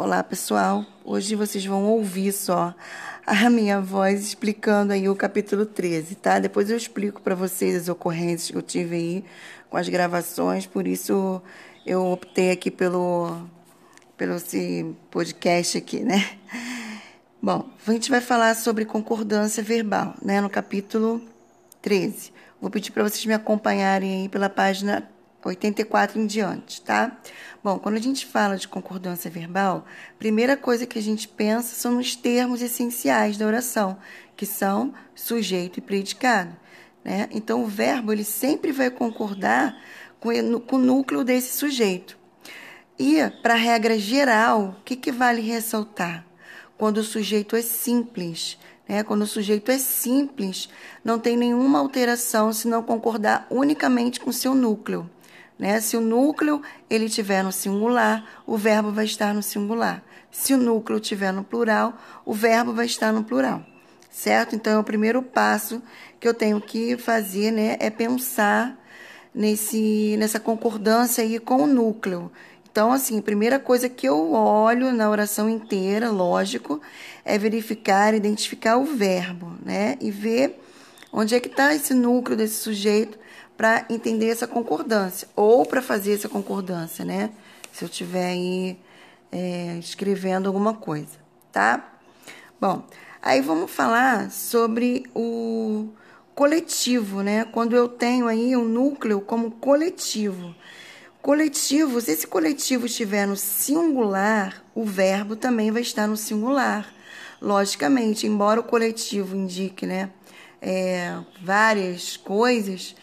Olá, pessoal. Hoje vocês vão ouvir só a minha voz explicando aí o capítulo 13, tá? Depois eu explico para vocês as ocorrências que eu tive aí com as gravações, por isso eu optei aqui pelo pelo esse podcast aqui, né? Bom, a gente vai falar sobre concordância verbal, né, no capítulo 13. Vou pedir para vocês me acompanharem aí pela página 84 em diante, tá? Bom, quando a gente fala de concordância verbal, primeira coisa que a gente pensa são nos termos essenciais da oração, que são sujeito e predicado. Né? Então, o verbo ele sempre vai concordar com, com o núcleo desse sujeito. E, para a regra geral, o que, que vale ressaltar? Quando o sujeito é simples, né? quando o sujeito é simples, não tem nenhuma alteração se não concordar unicamente com seu núcleo. Né? Se o núcleo ele tiver no singular, o verbo vai estar no singular. Se o núcleo tiver no plural, o verbo vai estar no plural. Certo? Então, é o primeiro passo que eu tenho que fazer, né, é pensar nesse, nessa concordância aí com o núcleo. Então, assim, a primeira coisa que eu olho na oração inteira, lógico, é verificar, identificar o verbo, né? E ver onde é que está esse núcleo desse sujeito para entender essa concordância, ou para fazer essa concordância, né? Se eu estiver aí é, escrevendo alguma coisa, tá? Bom, aí vamos falar sobre o coletivo, né? Quando eu tenho aí um núcleo como coletivo. Coletivo, se esse coletivo estiver no singular, o verbo também vai estar no singular. Logicamente, embora o coletivo indique, né, é, várias coisas,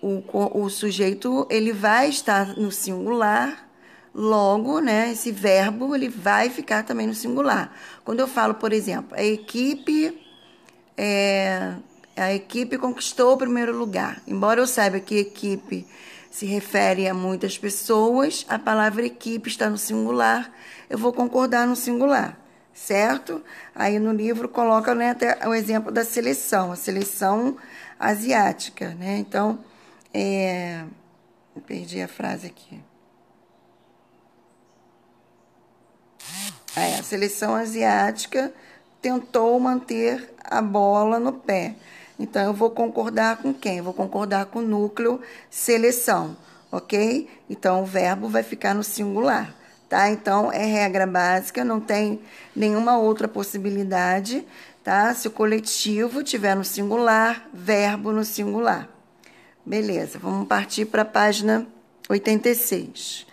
o, o sujeito ele vai estar no singular, logo, né, esse verbo ele vai ficar também no singular. Quando eu falo, por exemplo, a equipe é, a equipe conquistou o primeiro lugar. Embora eu saiba que equipe se refere a muitas pessoas, a palavra equipe está no singular, eu vou concordar no singular, certo? Aí no livro coloca né, até o exemplo da seleção, a seleção asiática, né? Então, é... Perdi a frase aqui. É, a seleção asiática tentou manter a bola no pé. Então, eu vou concordar com quem? Vou concordar com o núcleo seleção, ok? Então, o verbo vai ficar no singular, tá? Então, é regra básica, não tem nenhuma outra possibilidade, tá? Se o coletivo tiver no singular, verbo no singular. Beleza, vamos partir para a página 86.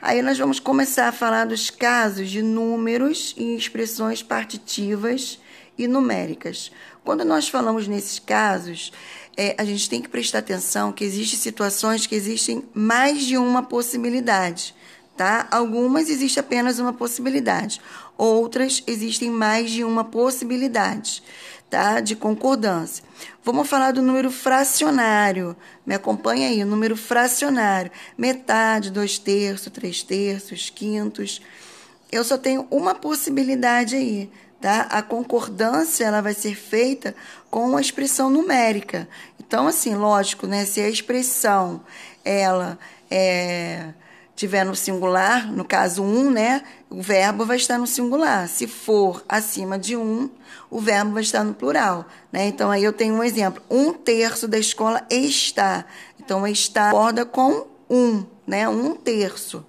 Aí nós vamos começar a falar dos casos de números e expressões partitivas e numéricas. Quando nós falamos nesses casos, é, a gente tem que prestar atenção que existem situações que existem mais de uma possibilidade, tá? Algumas existe apenas uma possibilidade, outras existem mais de uma possibilidade tá? De concordância. Vamos falar do número fracionário. Me acompanha aí, número fracionário. Metade, dois terços, três terços, quintos. Eu só tenho uma possibilidade aí, tá? A concordância ela vai ser feita com uma expressão numérica. Então, assim, lógico, né? Se a expressão ela é tiver no singular, no caso um, né, o verbo vai estar no singular. Se for acima de um, o verbo vai estar no plural, né? Então aí eu tenho um exemplo: um terço da escola está. Então está acorda com um, né? Um terço.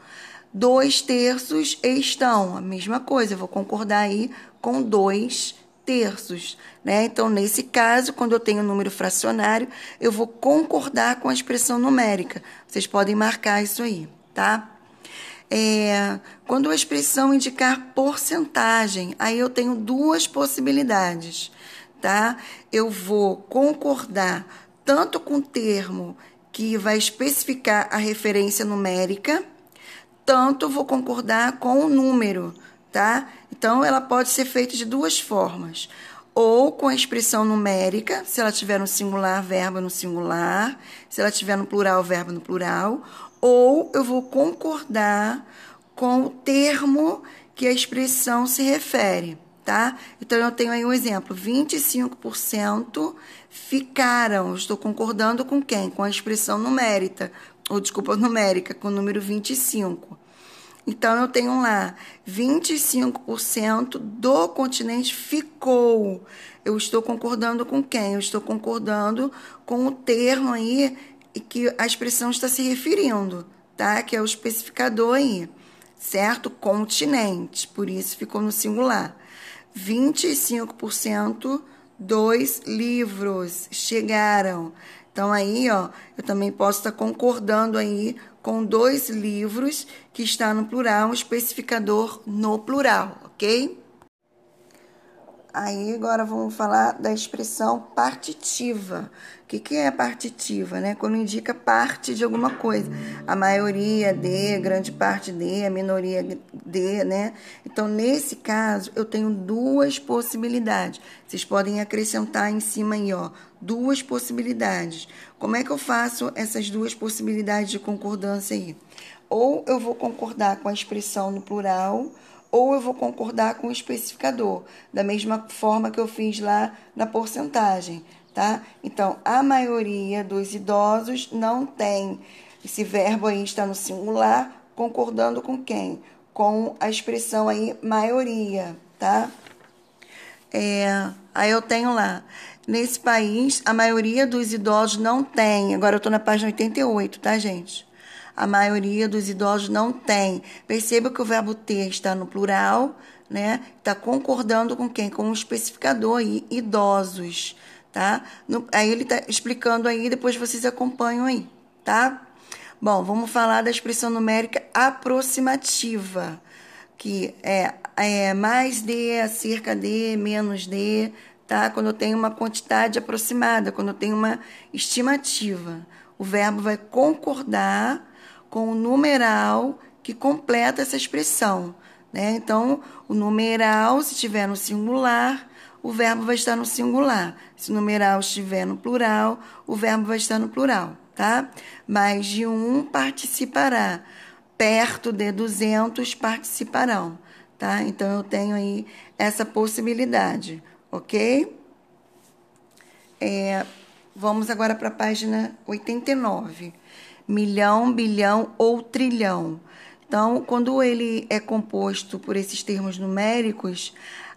Dois terços estão, a mesma coisa. Eu vou concordar aí com dois terços, né? Então, nesse caso, quando eu tenho um número fracionário, eu vou concordar com a expressão numérica. Vocês podem marcar isso aí tá? É, quando a expressão indicar porcentagem, aí eu tenho duas possibilidades, tá? Eu vou concordar tanto com o termo que vai especificar a referência numérica, tanto vou concordar com o número, tá? Então, ela pode ser feita de duas formas. Ou com a expressão numérica, se ela tiver no singular, verbo no singular, se ela tiver no plural, verbo no plural, ou eu vou concordar com o termo que a expressão se refere, tá? Então eu tenho aí um exemplo: 25% ficaram. Estou concordando com quem? Com a expressão numérica, ou desculpa, numérica, com o número 25. Então eu tenho lá 25% do continente ficou. Eu estou concordando com quem? Eu estou concordando com o termo aí que a expressão está se referindo, tá? Que é o especificador aí, certo? Continente, por isso ficou no singular. 25% dos livros chegaram. Então aí, ó, eu também posso estar concordando aí com dois livros que está no plural, um especificador no plural, ok? Aí agora vamos falar da expressão partitiva. O que, que é partitiva? Né? Quando indica parte de alguma coisa. A maioria de, grande parte de, a minoria de, né? Então, nesse caso, eu tenho duas possibilidades. Vocês podem acrescentar em cima aí, ó, duas possibilidades. Como é que eu faço essas duas possibilidades de concordância aí? Ou eu vou concordar com a expressão no plural, ou eu vou concordar com o especificador, da mesma forma que eu fiz lá na porcentagem, tá? Então, a maioria dos idosos não tem esse verbo aí está no singular, concordando com quem? Com a expressão aí maioria, tá? É, aí eu tenho lá, nesse país, a maioria dos idosos não tem. Agora eu estou na página 88, tá, gente? A maioria dos idosos não tem. Perceba que o verbo ter está no plural, né? Está concordando com quem? Com o especificador aí, idosos, tá? No, aí ele está explicando aí, depois vocês acompanham aí, tá? Bom, vamos falar da expressão numérica aproximativa, que é, é mais de, cerca de, menos de, tá? Quando eu tenho uma quantidade aproximada, quando eu tenho uma estimativa. O verbo vai concordar com o numeral que completa essa expressão. Né? Então, o numeral, se estiver no singular, o verbo vai estar no singular. Se o numeral estiver no plural, o verbo vai estar no plural, tá? Mais de um participará. Perto de 200 participarão, tá? Então, eu tenho aí essa possibilidade, ok? É, vamos agora para a página 89 milhão, bilhão ou trilhão. Então, quando ele é composto por esses termos numéricos,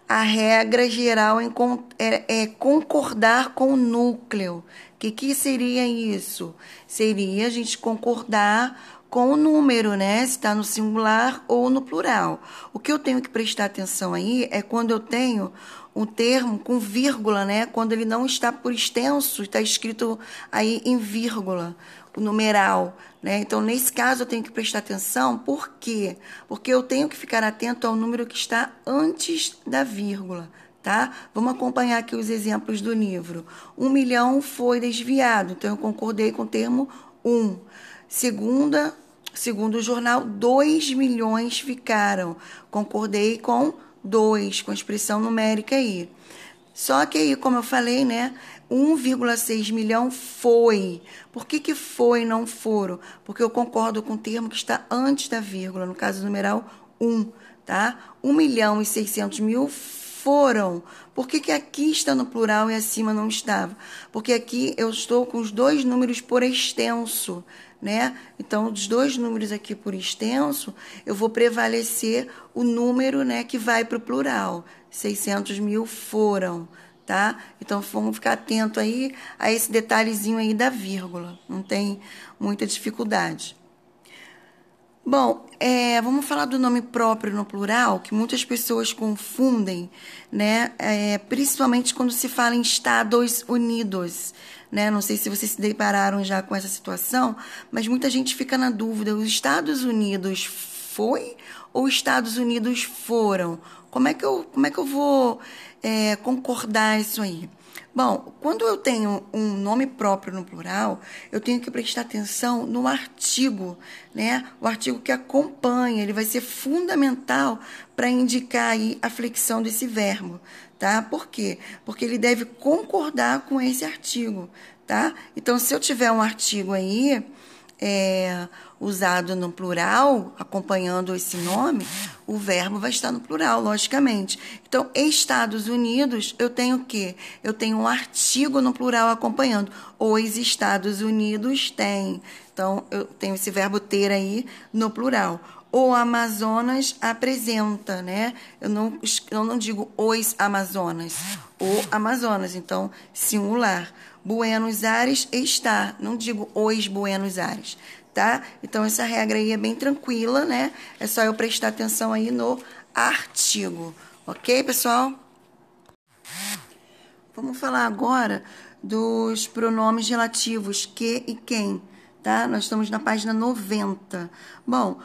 a regra geral é, é concordar com o núcleo. O que, que seria isso? Seria a gente concordar com o número, né? Se está no singular ou no plural. O que eu tenho que prestar atenção aí é quando eu tenho um termo com vírgula, né? Quando ele não está por extenso, está escrito aí em vírgula numeral. Né? Então, nesse caso, eu tenho que prestar atenção, por quê? Porque eu tenho que ficar atento ao número que está antes da vírgula. Tá? Vamos acompanhar aqui os exemplos do livro. Um milhão foi desviado, então eu concordei com o termo um. Segunda, segundo o jornal, dois milhões ficaram. Concordei com dois, com a expressão numérica aí. Só que aí, como eu falei, né, 1,6 milhão foi. Por que, que foi e não foram? Porque eu concordo com o termo que está antes da vírgula, no caso numeral 1, tá? 1 milhão e 600 mil foram. Por que, que aqui está no plural e acima não estava? Porque aqui eu estou com os dois números por extenso, né? Então, dos dois números aqui por extenso, eu vou prevalecer o número, né, que vai para o plural. 600 mil foram tá? Então vamos ficar atento aí a esse detalhezinho aí da vírgula, não tem muita dificuldade. Bom, é, vamos falar do nome próprio no plural, que muitas pessoas confundem, né? É, principalmente quando se fala em Estados Unidos. Né? Não sei se vocês se depararam já com essa situação, mas muita gente fica na dúvida: os Estados Unidos foi ou Estados Unidos foram? Como é que eu, como é que eu vou é, concordar isso aí? Bom, quando eu tenho um nome próprio no plural, eu tenho que prestar atenção no artigo, né? O artigo que acompanha, ele vai ser fundamental para indicar aí a flexão desse verbo, tá? Por quê? Porque ele deve concordar com esse artigo, tá? Então, se eu tiver um artigo aí, é, usado no plural, acompanhando esse nome, o verbo vai estar no plural, logicamente. Então, Estados Unidos, eu tenho o quê? Eu tenho um artigo no plural acompanhando. Os Estados Unidos têm. Então, eu tenho esse verbo ter aí no plural. o Amazonas apresenta, né? Eu não, eu não digo os Amazonas, o Amazonas, então singular. Buenos Aires está, não digo os Buenos Aires, tá? Então essa regra aí é bem tranquila, né? É só eu prestar atenção aí no artigo, ok, pessoal? Vamos falar agora dos pronomes relativos que e quem, tá? Nós estamos na página 90. Bom,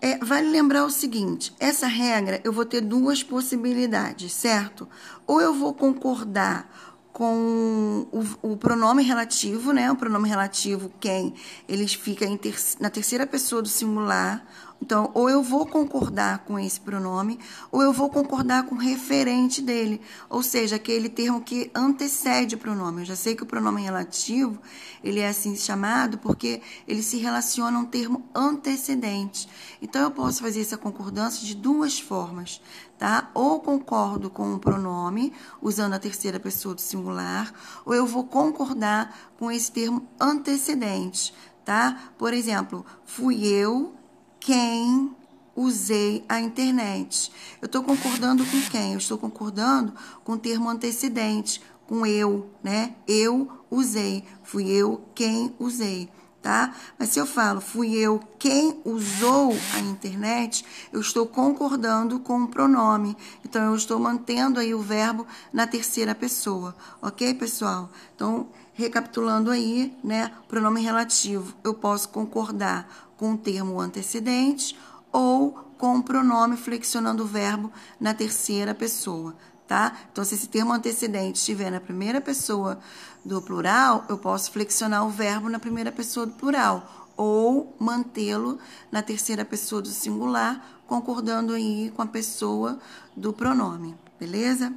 é, vale lembrar o seguinte: essa regra eu vou ter duas possibilidades, certo? Ou eu vou concordar com o, o, pronome relativo, né? O pronome relativo quem ele fica ter, na terceira pessoa do singular, então, ou eu vou concordar com esse pronome, ou eu vou concordar com o referente dele, ou seja, aquele termo que antecede o pronome. Eu já sei que o pronome relativo, ele é assim chamado porque ele se relaciona a um termo antecedente. Então, eu posso fazer essa concordância de duas formas, tá? Ou concordo com o pronome, usando a terceira pessoa do singular, ou eu vou concordar com esse termo antecedente, tá? Por exemplo, fui eu quem usei a internet. Eu estou concordando com quem? Eu estou concordando com o termo antecedente, com eu, né? Eu usei, fui eu quem usei, tá? Mas se eu falo fui eu quem usou a internet, eu estou concordando com o pronome. Então eu estou mantendo aí o verbo na terceira pessoa, ok, pessoal? Então recapitulando aí, né? Pronome relativo, eu posso concordar com o termo antecedente ou com o pronome flexionando o verbo na terceira pessoa, tá? Então, se esse termo antecedente estiver na primeira pessoa do plural, eu posso flexionar o verbo na primeira pessoa do plural ou mantê-lo na terceira pessoa do singular, concordando aí com a pessoa do pronome, beleza?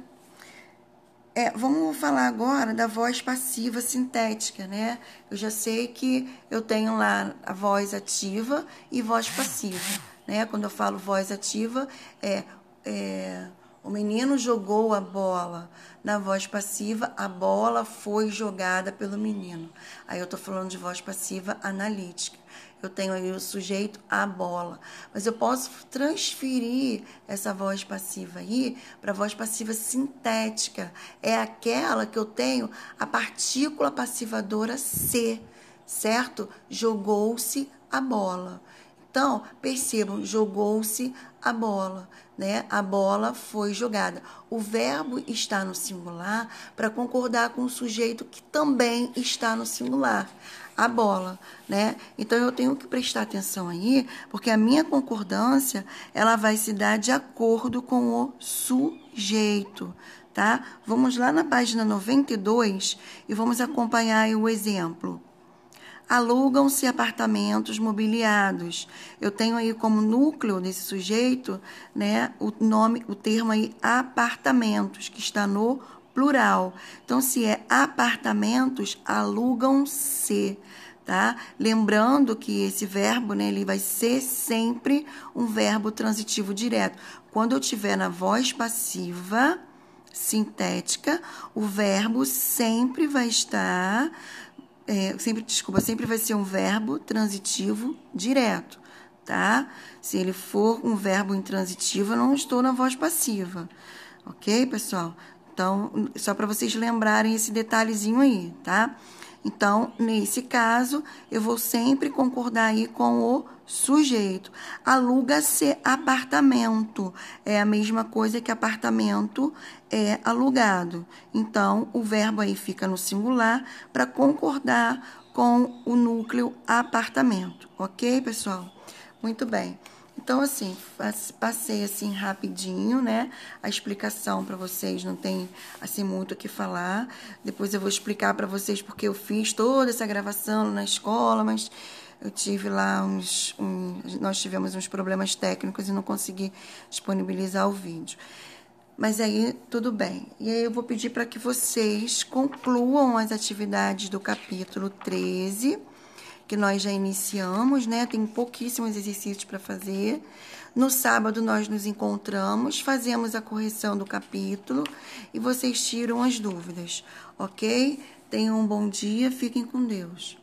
É, vamos falar agora da voz passiva sintética, né? Eu já sei que eu tenho lá a voz ativa e voz passiva, né? Quando eu falo voz ativa, é, é o menino jogou a bola. Na voz passiva, a bola foi jogada pelo menino. Aí eu tô falando de voz passiva analítica eu tenho aí o sujeito a bola. Mas eu posso transferir essa voz passiva aí para voz passiva sintética. É aquela que eu tenho a partícula passivadora C, certo? Jogou-se a bola. Então, percebam, jogou-se a bola, né? A bola foi jogada. O verbo está no singular para concordar com o sujeito que também está no singular a bola, né? Então eu tenho que prestar atenção aí, porque a minha concordância, ela vai se dar de acordo com o sujeito, tá? Vamos lá na página 92 e vamos acompanhar o exemplo. Alugam-se apartamentos mobiliados. Eu tenho aí como núcleo desse sujeito, né, o nome, o termo aí apartamentos, que está no plural. Então, se é apartamentos, alugam-se, tá? Lembrando que esse verbo, né, ele vai ser sempre um verbo transitivo direto. Quando eu tiver na voz passiva sintética, o verbo sempre vai estar, é, sempre, desculpa, sempre vai ser um verbo transitivo direto, tá? Se ele for um verbo intransitivo, eu não estou na voz passiva. Ok, pessoal? Então, só para vocês lembrarem esse detalhezinho aí, tá? Então, nesse caso, eu vou sempre concordar aí com o sujeito. Aluga-se apartamento. É a mesma coisa que apartamento é alugado. Então, o verbo aí fica no singular para concordar com o núcleo apartamento. Ok, pessoal? Muito bem. Então, assim, passei assim rapidinho, né? A explicação para vocês não tem assim muito o que falar. Depois eu vou explicar para vocês porque eu fiz toda essa gravação na escola, mas eu tive lá uns, nós tivemos uns problemas técnicos e não consegui disponibilizar o vídeo. Mas aí tudo bem. E aí eu vou pedir para que vocês concluam as atividades do capítulo 13 que nós já iniciamos, né? Tem pouquíssimos exercícios para fazer. No sábado nós nos encontramos, fazemos a correção do capítulo e vocês tiram as dúvidas, ok? Tenham um bom dia, fiquem com Deus.